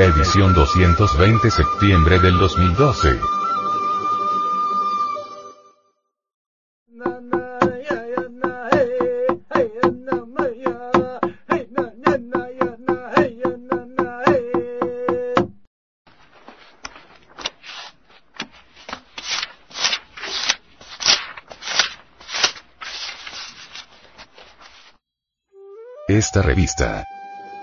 Edición 220 septiembre del 2012. Esta revista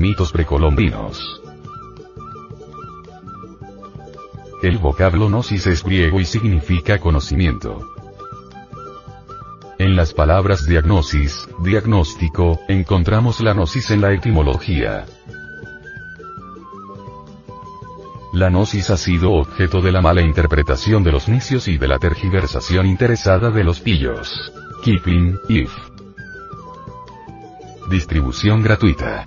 Mitos precolombinos. El vocablo gnosis es griego y significa conocimiento. En las palabras diagnosis, diagnóstico, encontramos la gnosis en la etimología. La gnosis ha sido objeto de la mala interpretación de los nicios y de la tergiversación interesada de los pillos. Kipling, if. Distribución gratuita.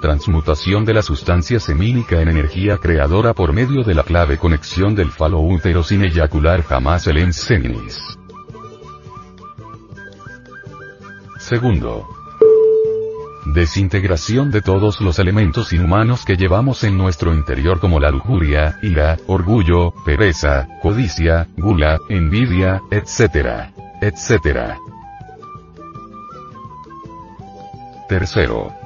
transmutación de la sustancia semínica en energía creadora por medio de la clave conexión del falo útero sin eyacular jamás el enseminis. Segundo. Desintegración de todos los elementos inhumanos que llevamos en nuestro interior como la lujuria, ira, orgullo, pereza, codicia, gula, envidia, etc. etc. Tercero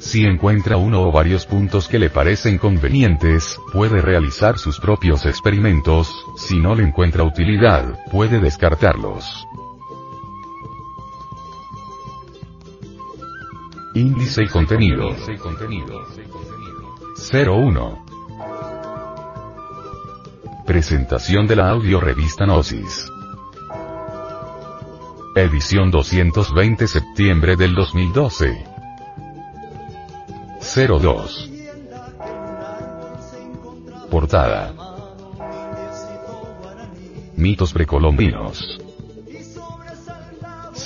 Si encuentra uno o varios puntos que le parecen convenientes, puede realizar sus propios experimentos, si no le encuentra utilidad, puede descartarlos. Índice y contenido. 01. Presentación de la audio revista Gnosis. Edición 220 septiembre del 2012. 02. Portada. Mitos precolombinos.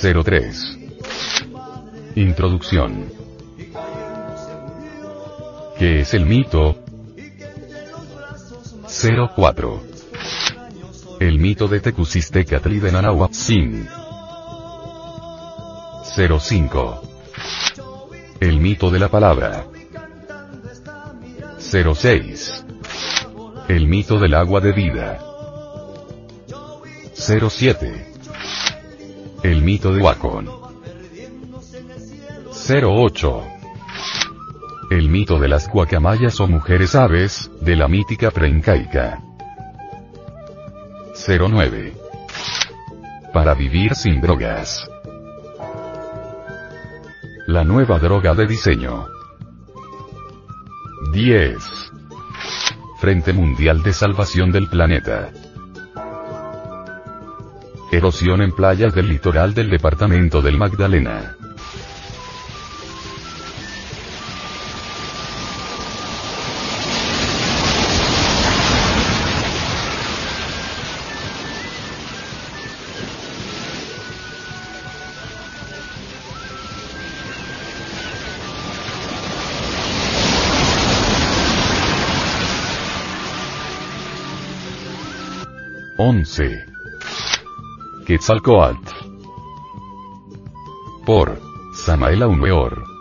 03. Introducción. ¿Qué es el mito? 04. El mito de Tecusistecatli de Nanahuatzin. 05. El mito de la palabra. 06. El mito del agua de vida. 07. El mito de Wacon. 08. El mito de las guacamayas o mujeres aves, de la mítica preincaica. 09. Para vivir sin drogas. La nueva droga de diseño. 10. Frente Mundial de Salvación del Planeta. Erosión en playas del litoral del departamento del Magdalena. Once. Quetzalcoatl. Por Samael Aumeor.